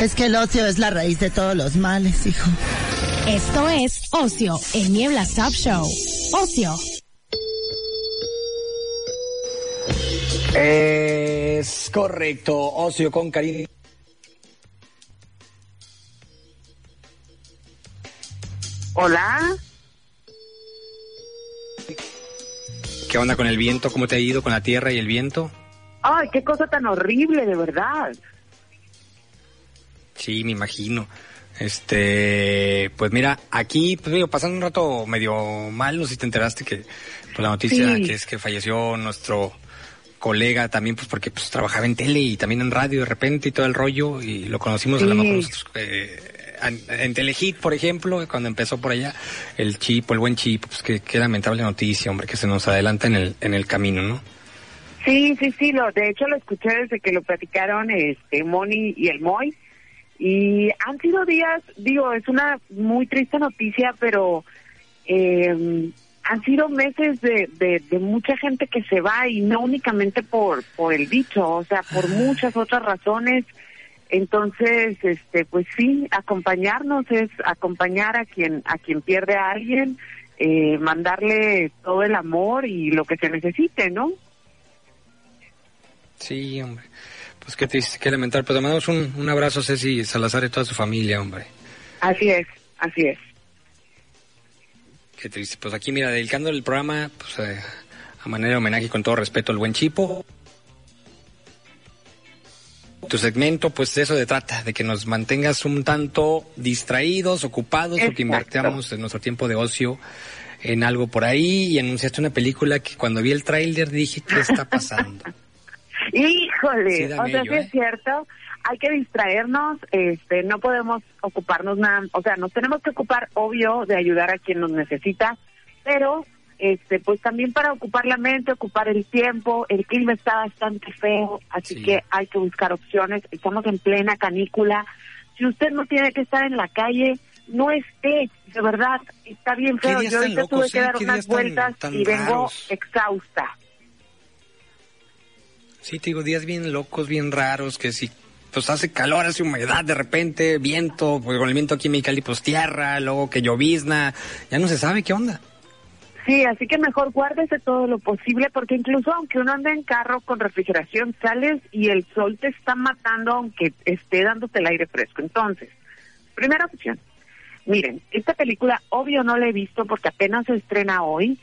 Es que el ocio es la raíz de todos los males, hijo. Esto es Ocio, el Niebla Stop Show. Ocio. Es correcto, Ocio con cariño. Hola. ¿Qué onda con el viento? ¿Cómo te ha ido con la tierra y el viento? Ay, qué cosa tan horrible, de verdad. Sí, me imagino. Este, pues mira, aquí, pues digo, pasando un rato medio mal, no sé si te enteraste que pues, la noticia Sí. que es que falleció nuestro colega también, pues porque pues trabajaba en tele y también en radio de repente y todo el rollo y lo conocimos a lo Sí. mejor nosotros, eh, en, en Telehit, por ejemplo, cuando empezó por allá, el chip, el buen chip, pues que, qué lamentable noticia, hombre, que se nos adelanta en el, en el camino, ¿no? Sí, sí, sí, lo, de hecho lo escuché desde que lo platicaron este Moni y el Moy. Y han sido días, digo, es una muy triste noticia, pero eh, han sido meses de, de, de mucha gente que se va y no únicamente por, por el dicho, o sea, por muchas otras razones. Entonces, este, pues sí, acompañarnos es acompañar a quien, a quien pierde a alguien, eh, mandarle todo el amor y lo que se necesite, ¿no? Sí, hombre. Pues qué triste, qué lamentable. Pues le mandamos un, un abrazo a Ceci Salazar y toda su familia, hombre. Así es, así es. Qué triste. Pues aquí, mira, dedicando el programa, pues eh, a manera de homenaje y con todo respeto al buen Chipo. Tu segmento, pues de eso de trata, de que nos mantengas un tanto distraídos, ocupados, o que Exacto. invertamos en nuestro tiempo de ocio en algo por ahí y anunciaste una película que cuando vi el tráiler dije, ¿qué está pasando? Híjole, Sí o sea, sí ¿eh? es cierto, hay que distraernos, este, no podemos ocuparnos nada, o sea, nos tenemos que ocupar, obvio, de ayudar a quien nos necesita, pero, este, pues también para ocupar la mente, ocupar el tiempo, el clima está bastante feo, así Sí. que hay que buscar opciones, estamos en plena canícula, si usted no tiene que estar en la calle, no esté, de verdad, está bien ¿Qué feo, yo ahorita tuve que eh? dar ¿Qué unas tan- vueltas tan y vengo raros? exhausta. Sí, te digo, días bien locos, bien raros, que si pues hace calor, hace humedad de repente, viento, pues con el viento aquí en Mexicali, pues tierra, luego que llovizna, ya no se sabe qué onda. Sí, así que mejor guárdese todo lo posible porque incluso aunque uno ande en carro con refrigeración, sales y el sol te está matando aunque esté dándote el aire fresco. Entonces, primera opción. Miren, esta película obvio no la he visto porque apenas se estrena hoy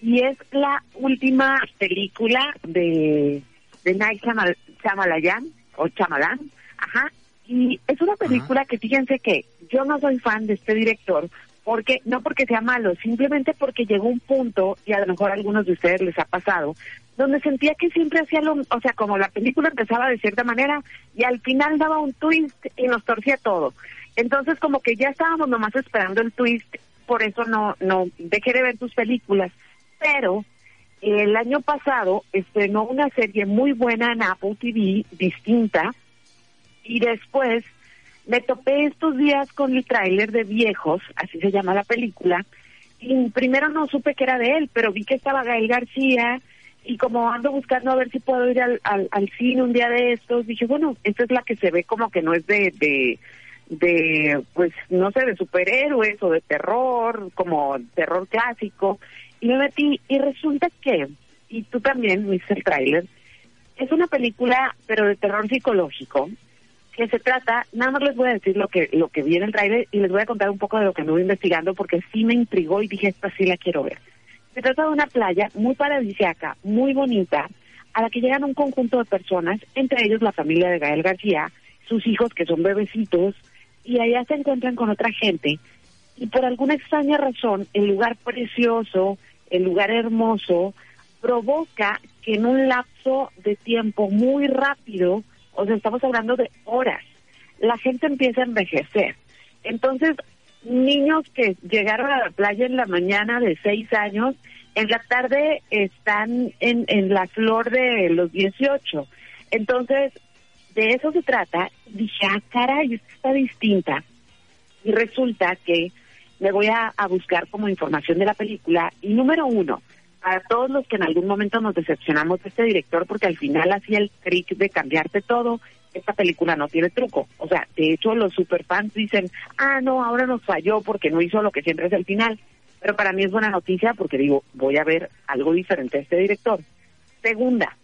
y es la última película de, de Night Shyamalan o Chamalan, ajá, y es una película que fíjense que yo no soy fan de este director porque no porque sea malo, simplemente porque llegó un punto y a lo mejor a algunos de ustedes les ha pasado donde sentía que siempre hacía lo, o sea, como la película empezaba de cierta manera y al final daba un twist y nos torcía todo. Entonces como que ya estábamos nomás esperando el twist, por eso no no dejé de ver tus películas, pero el año pasado estrenó una serie muy buena en Apple TV, distinta, y después me topé estos días con el tráiler de Viejos, así se llama la película, y primero no supe que era de él, pero vi que estaba Gael García, y como ando buscando a ver si puedo ir al, al, al cine un día de estos, dije, bueno, esta es la que se ve como que no es de, de, de, pues, no sé, de superhéroes o de terror, como terror clásico, me metí, y resulta que, y tú también viste el tráiler, es una película, pero de terror psicológico, que se trata, nada más les voy a decir lo que lo que vi en el trailer y les voy a contar un poco de lo que anduve investigando porque sí me intrigó y dije, esta sí la quiero ver. Se trata de una playa muy paradisiaca, muy bonita, a la que llegan un conjunto de personas, entre ellos la familia de Gael García, sus hijos que son bebecitos, y allá se encuentran con otra gente y por alguna extraña razón el lugar precioso, el lugar hermoso, provoca que en un lapso de tiempo muy rápido O sea, estamos hablando de horas. La gente empieza a envejecer. Entonces, niños que llegaron a la playa en la mañana de seis años, en la tarde están en, la flor de los 18. Entonces, de eso se trata. Dije, ah, caray, está distinta. Y resulta que me voy a, a buscar como información de la película. Y número uno, para todos los que en algún momento nos decepcionamos de este director, porque al final hacía el trick de cambiarte todo, esta película no tiene truco. O sea, de hecho los superfans dicen, ah, no, ahora nos falló porque no hizo lo que siempre es el final. Pero para mí es buena noticia porque digo, voy a ver algo diferente a este director. Segunda,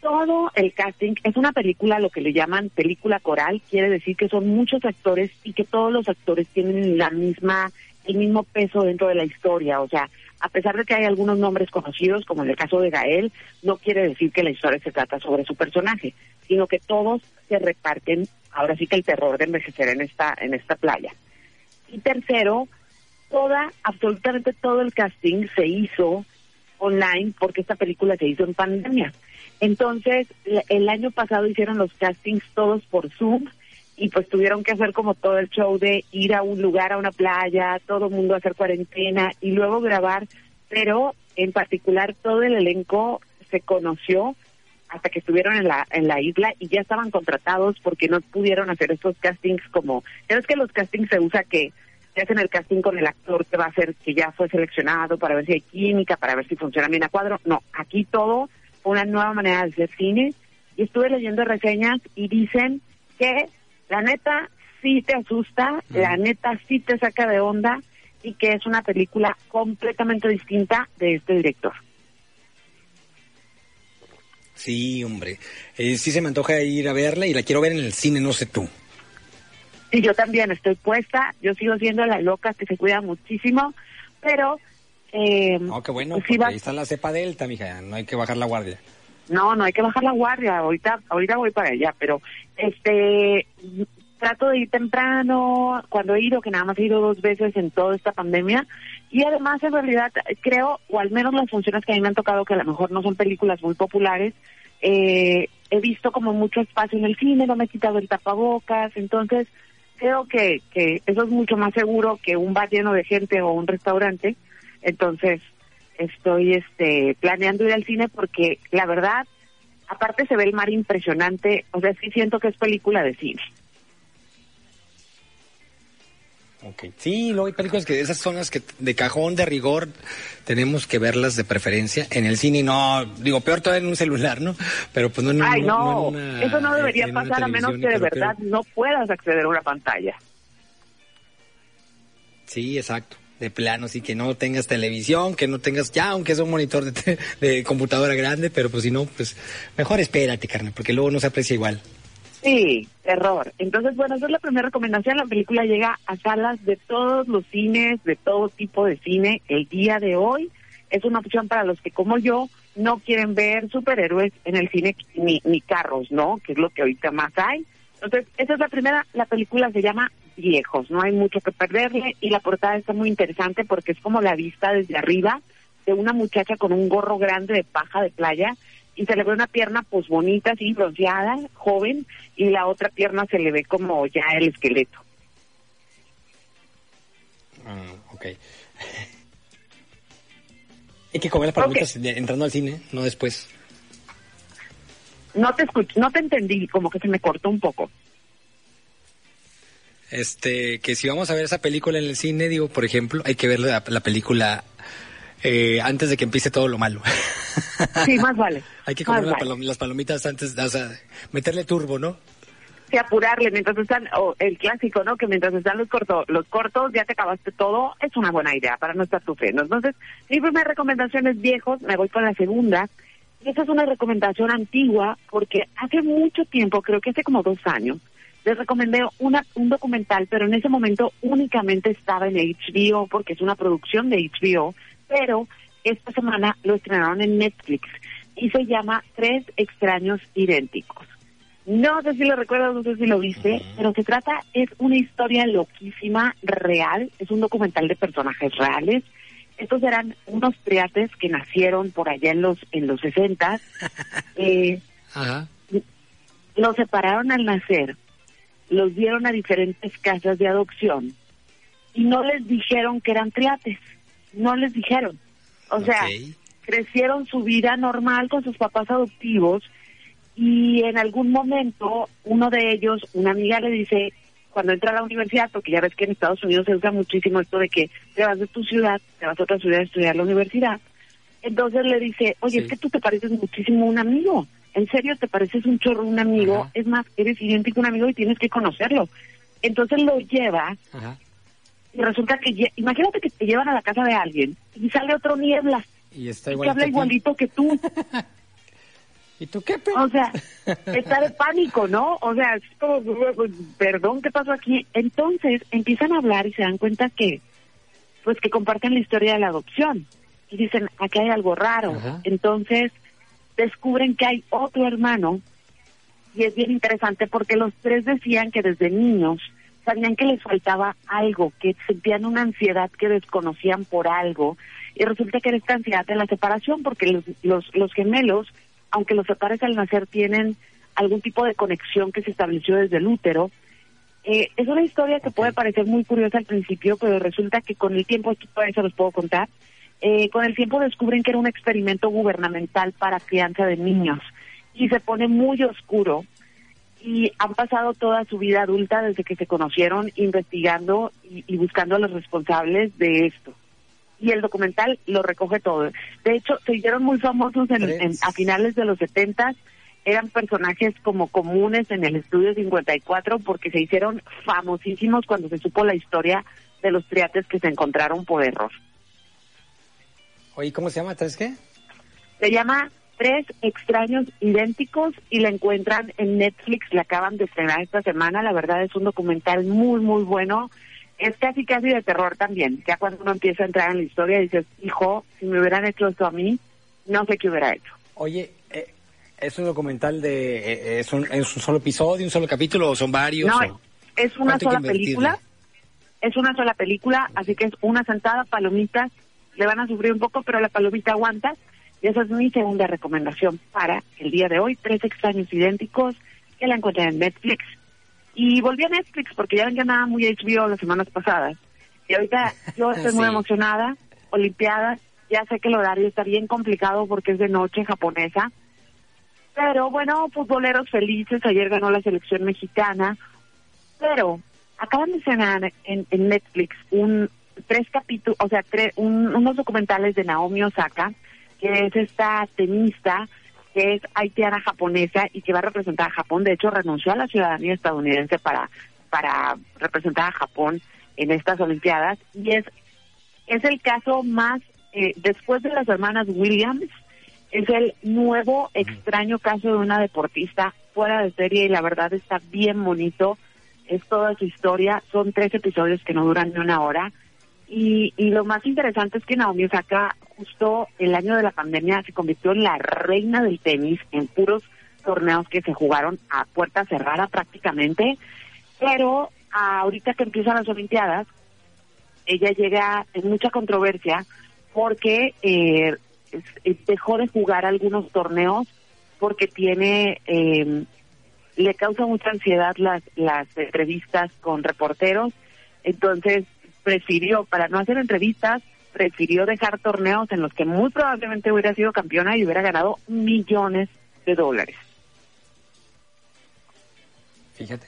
todo el casting es una película, lo que le llaman película coral, quiere decir que son muchos actores y que todos los actores tienen la misma, el mismo peso dentro de la historia. O sea, a pesar de que hay algunos nombres conocidos, como en el caso de Gael, no quiere decir que la historia se trata sobre su personaje, sino que todos se reparten, ahora sí que el terror de envejecer en esta, en esta playa. Y tercero, toda, absolutamente todo el casting se hizo online porque esta película se hizo en pandemia. Entonces, el año pasado hicieron los castings todos por Zoom y pues tuvieron que hacer como todo el show de ir a un lugar, a una playa, todo el mundo hacer cuarentena y luego grabar, pero en particular todo el elenco se conoció hasta que estuvieron en la en la isla y ya estaban contratados porque no pudieron hacer estos castings como, es que los castings se usa que se hacen el casting con el actor que va a ser que ya fue seleccionado para ver si hay química, para ver si funciona bien a cuadro. No, aquí todo una nueva manera de hacer cine y estuve leyendo reseñas y dicen que la neta sí te asusta, la neta sí te saca de onda y que es una película completamente distinta de este director. Sí, hombre. Eh, sí se me antoja ir a verla y la quiero ver en el cine, no sé tú. Sí, yo también estoy puesta. Yo sigo siendo la loca que se cuida muchísimo, pero... Eh, no, qué bueno, pues ahí está la cepa delta, mija, no hay que bajar la guardia. No, no hay que bajar la guardia. Ahorita, ahorita voy para allá, pero este trato de ir temprano cuando he ido, que nada más he ido dos veces en toda esta pandemia. Y además, en realidad, creo, o al menos las funciones que a mí me han tocado, que a lo mejor no son películas muy populares, eh, he visto como mucho espacio en el cine, no me he quitado el tapabocas, entonces creo que, que eso es mucho más seguro que un bar lleno de gente o un restaurante. Entonces, estoy este planeando ir al cine porque la verdad, aparte se ve el mar impresionante, o sea, sí siento que es película de cine. Ok, sí, luego hay películas que esas zonas que de cajón, de rigor, tenemos que verlas de preferencia. En el cine no, digo, peor todavía en un celular, ¿no? Pero pues no en Ay, no, no en una, eso no debería pasar a menos que de verdad no puedas acceder a una pantalla. Sí, exacto. De plano, sí, que no tengas televisión, que no tengas ya, aunque es un monitor de, de computadora grande, pero pues si no, pues mejor espérate, carnal, porque luego no se aprecia igual. Sí, terror. Entonces, bueno, esa es la primera recomendación. La película llega a salas de todos los cines, de todo tipo de cine, el día de hoy. Es una opción para los que, como yo, no quieren ver superhéroes en el cine ni, ni carros, ¿no? Que es lo que ahorita más hay. Entonces, esa es la primera. La película se llama Viejos. No hay mucho que perderle y la portada está muy interesante porque es como la vista desde arriba de una muchacha con un gorro grande de paja de playa y se le ve una pierna pues bonita, así bronceada, joven, y la otra pierna se le ve como ya el esqueleto. Ah, ok. Hay que comer las palomitas entrando al cine, no después. No te escucho, no te entendí, como que se me cortó un poco. Este, que si vamos a ver esa película en el cine, digo, por ejemplo, hay que ver la, la película eh, antes de que empiece todo lo malo. Sí, más vale. hay que comer vale. palom- las palomitas antes, o sea, meterle turbo, ¿no? Sí, apurarle mientras están, o el clásico, ¿no? Que mientras están los cortos, los cortos, ya te acabaste todo, es una buena idea para no estar sufriendo. Entonces, mi primera recomendación es viejos, me voy con la segunda. Y esa es una recomendación antigua porque hace mucho tiempo, creo que hace como dos años, les recomendé una, un documental, pero en ese momento únicamente estaba en HBO porque es una producción de HBO, pero esta semana lo estrenaron en Netflix y se llama Tres extraños idénticos. No sé si lo recuerdas, no sé si lo viste, pero se trata, es una historia loquísima, real, es un documental de personajes reales. Estos eran unos triates que nacieron por allá en los en los 60. Eh, los separaron al nacer, los dieron a diferentes casas de adopción y no les dijeron que eran triates, no les dijeron. O sea, crecieron su vida normal con sus papás adoptivos y en algún momento uno de ellos, una amiga le dice, cuando entra a la universidad, porque ya ves que en Estados Unidos se usa muchísimo esto de que te vas de tu ciudad, te vas a otra ciudad a estudiar la universidad, entonces le dice, oye, Sí. es que tú te pareces muchísimo a un amigo, en serio te pareces un chorro un amigo, Ajá. es más, eres idéntico a un amigo y tienes que conocerlo. Entonces lo lleva Ajá. y resulta que, imagínate que te llevan a la casa de alguien y sale otro niebla Y está y que igual. habla igualito que tú. ¿Y tú qué, pe? O sea, está de pánico, ¿no? O sea, es como, perdón, ¿qué pasó aquí? Entonces empiezan a hablar y se dan cuenta que, pues que comparten la historia de la adopción. Y dicen, aquí hay algo raro. Ajá. Entonces descubren que hay otro hermano y es bien interesante porque los tres decían que desde niños sabían que les faltaba algo, que sentían una ansiedad que desconocían por algo y resulta que era esta ansiedad de la separación porque los, los, los gemelos, aunque los separes al nacer tienen algún tipo de conexión que se estableció desde el útero, eh, es una historia que puede parecer muy curiosa al principio, pero resulta que con el tiempo, aquí todavía se los puedo contar, eh, con el tiempo descubren que era un experimento gubernamental para crianza de niños y se pone muy oscuro y han pasado toda su vida adulta desde que se conocieron investigando y, y buscando a los responsables de esto. Y el documental lo recoge todo. De hecho, se hicieron muy famosos en- en- a finales de los 70 eran personajes como comunes en el estudio 54 porque se hicieron famosísimos cuando se supo la historia de los triates que se encontraron por error. Oye, ¿cómo se llama? ¿Tres qué? Se llama Tres extraños idénticos y la encuentran en Netflix, la acaban de estrenar esta semana, la verdad es un documental muy, muy bueno. Es casi, casi de terror también. Ya cuando uno empieza a entrar en la historia dices, hijo, si me hubieran hecho esto a mí, no sé qué hubiera hecho. Oye, eh, ¿es un documental de... eh, es, un, ¿Es un solo episodio, un solo capítulo o son varios? No, o- es una ¿Cuánto hay que sola película. Es una sola película, así que es una sentada, palomitas. Le van a sufrir un poco, pero la palomita aguanta. Y esa es mi segunda recomendación para el día de hoy. Tres extraños idénticos que la encontré en Netflix. Y volví a Netflix porque ya ven que andaba muy HBO las semanas pasadas. Y ahorita yo estoy muy emocionada. Olimpiadas. Ya sé que el horario está bien complicado porque es de noche japonesa. Pero bueno, futboleros felices. Ayer ganó la selección mexicana. Pero acaban de en, en Netflix un tres capítulos, o sea, tre- un- unos documentales de Naomi Osaka, que es esta tenista que es haitiana japonesa y que va a representar a Japón. De hecho, renunció a la ciudadanía estadounidense para para representar a Japón en estas Olimpiadas. Y es es el caso más eh, después de las hermanas Williams es el nuevo extraño caso de una deportista fuera de serie y la verdad está bien bonito. Es toda su historia. Son tres episodios que no duran ni una hora y, y lo más interesante es que Naomi Osaka justo el año de la pandemia se convirtió en la reina del tenis en puros torneos que se jugaron a puerta cerrada prácticamente. Pero ahorita que empiezan las Olimpiadas ella llega en mucha controversia porque eh, es- dejó de jugar algunos torneos porque tiene eh, le causa mucha ansiedad las las entrevistas con reporteros. Entonces prefirió para no hacer entrevistas prefirió dejar torneos en los que muy probablemente hubiera sido campeona y hubiera ganado millones de dólares Fíjate.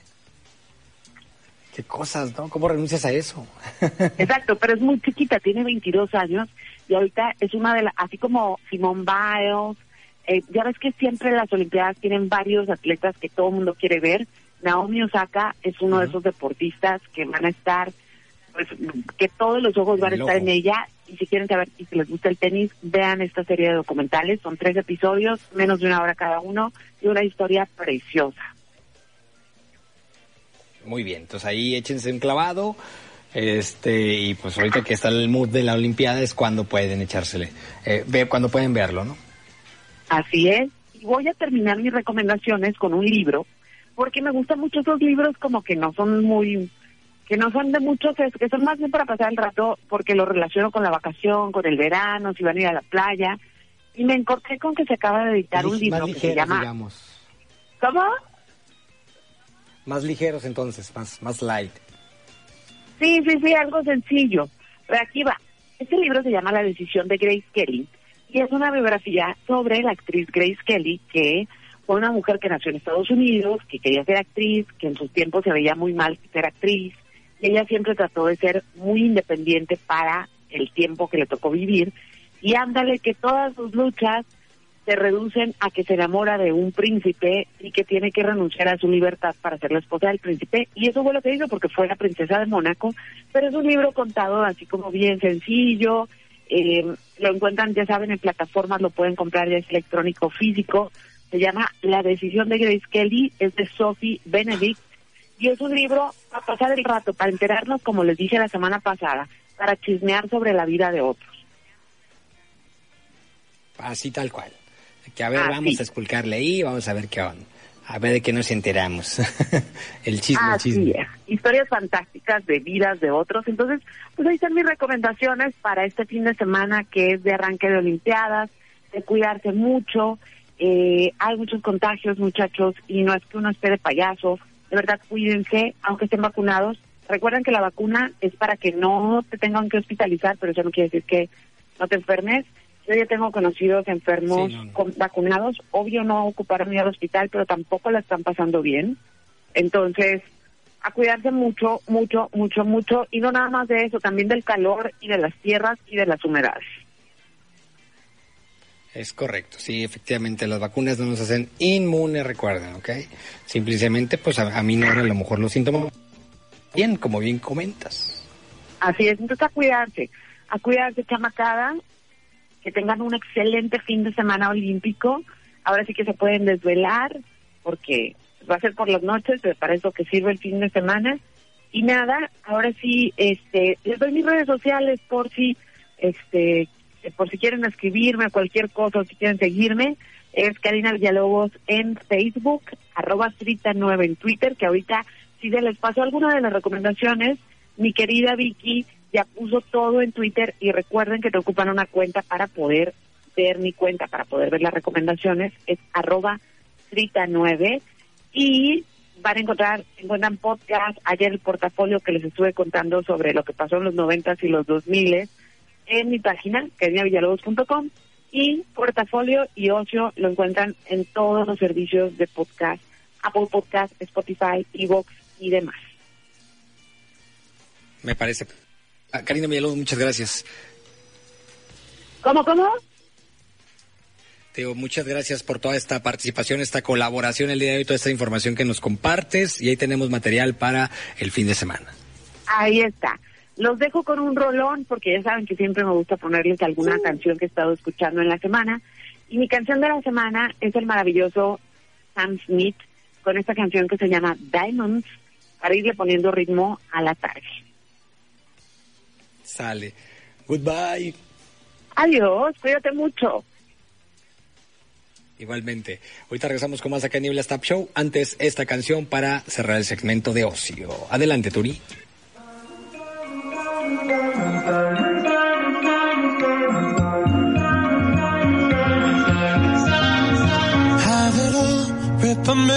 Qué cosas, ¿no? ¿Cómo renuncias a eso? Exacto, pero es muy chiquita, tiene 22 años y ahorita es una de las, así como Simone Biles, eh, ya ves que siempre las Olimpiadas tienen varios atletas que todo el mundo quiere ver. Naomi Osaka es uno de esos deportistas que van a estar, pues, que todos los ojos van a estar en ella y si quieren saber si les gusta el tenis, vean esta serie de documentales, son tres episodios, menos de una hora cada uno y una historia preciosa. Muy bien, entonces ahí échense un clavado. Este, y pues ahorita que está el mood de la Olimpiada es cuando pueden echársele, eh, ve, cuando pueden verlo, ¿no? Así es. Y voy a terminar mis recomendaciones con un libro, porque me gustan mucho esos libros como que no son muy, que no son de muchos, es- que son más bien para pasar el rato, porque lo relaciono con la vacación, con el verano, si van a ir a la playa. Y me encontré con que se acaba de editar un libro que se llama... digamos. ¿Cómo? Más ligeros entonces, más, más light. Sí, sí, sí, algo sencillo. Pero aquí va. Este libro se llama La decisión de Grace Kelly y es una biografía sobre la actriz Grace Kelly, que fue una mujer que nació en Estados Unidos, que quería ser actriz, que en sus tiempos se veía muy mal ser actriz, ella siempre trató de ser muy independiente para el tiempo que le tocó vivir, y ándale que todas sus luchas se reducen a que se enamora de un príncipe y que tiene que renunciar a su libertad para ser la esposa del príncipe. Y eso fue lo que hizo porque fue la princesa de Mónaco. Pero es un libro contado así como bien sencillo. Eh, lo encuentran, ya saben, en plataformas, lo pueden comprar ya es electrónico físico. Se llama La decisión de Grace Kelly, es de Sophie Benedict. Y es un libro para pasar el rato, para enterarnos, como les dije la semana pasada, para chismear sobre la vida de otros. Así tal cual. Que a ver, vamos a esculcarle ahí, vamos a ver qué onda. A ver de qué nos enteramos. el chisme, el chisme. Historias fantásticas de vidas de otros. Entonces, pues ahí están mis recomendaciones para este fin de semana que es de arranque de Olimpiadas, de cuidarse mucho. Eh, hay muchos contagios, muchachos, y no es que uno esté de payaso. De verdad, cuídense, aunque estén vacunados. Recuerden que la vacuna es para que no te tengan que hospitalizar, pero eso no quiere decir que no te enfermes. Yo ya tengo conocidos enfermos vacunados, obvio no ocuparon ir al hospital, pero tampoco la están pasando bien. Entonces, a cuidarse mucho, mucho, mucho, mucho, y no nada más de eso, también del calor y de las tierras y de las humedades. Es correcto, sí, efectivamente, las vacunas no nos hacen inmunes, recuerden, ¿ok? Simplemente, pues a, mí no a lo mejor los síntomas bien, como bien comentas. Así es, entonces a cuidarse, a cuidarse, chamacada, que tengan un excelente fin de semana olímpico. Ahora sí que se pueden desvelar porque va a ser por las noches, pero para eso que sirve el fin de semana. Y nada, ahora sí, este, les doy mis redes sociales por si, este, por si quieren escribirme cualquier cosa o si quieren seguirme. Es Karina Villalobos en Facebook, arroba Trita9 en Twitter, que ahorita si se les pasó alguna de las recomendaciones, mi querida Vicky ya puso todo en Twitter y recuerden que te ocupan una cuenta para poder ver mi cuenta, para poder ver las recomendaciones, es arroba trita9 y van a encontrar, encuentran podcast, ayer el portafolio que les estuve contando sobre lo que pasó en los noventas y los dos miles en mi página, villalobos.com y portafolio y ocio lo encuentran en todos los servicios de podcast, Apple Podcast, Spotify, Evox y demás. Me parece Ah, Karina Villalobos, muchas gracias. ¿Cómo, cómo? Te digo, muchas gracias por toda esta participación, esta colaboración el día de hoy, toda esta información que nos compartes y ahí tenemos material para el fin de semana. Ahí está. Los dejo con un rolón porque ya saben que siempre me gusta ponerles alguna canción que he estado escuchando en la semana. Y mi canción de la semana es el maravilloso Sam Smith con esta canción que se llama Diamonds para irle poniendo ritmo a la tarde. Sale. Goodbye. Adiós, cuídate mucho. Igualmente. Ahorita regresamos con más acá en Niebla Stop Show. Antes, esta canción para cerrar el segmento de ocio. Adelante, Turi.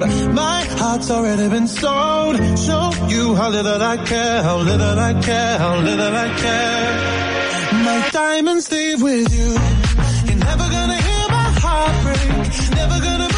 My heart's already been sold. Show you how little I care, how little I care, how little I care. My diamonds leave with you. You're never gonna hear my heart break. Never gonna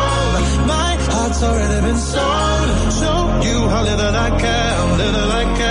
song. Show you how little I care, little I care.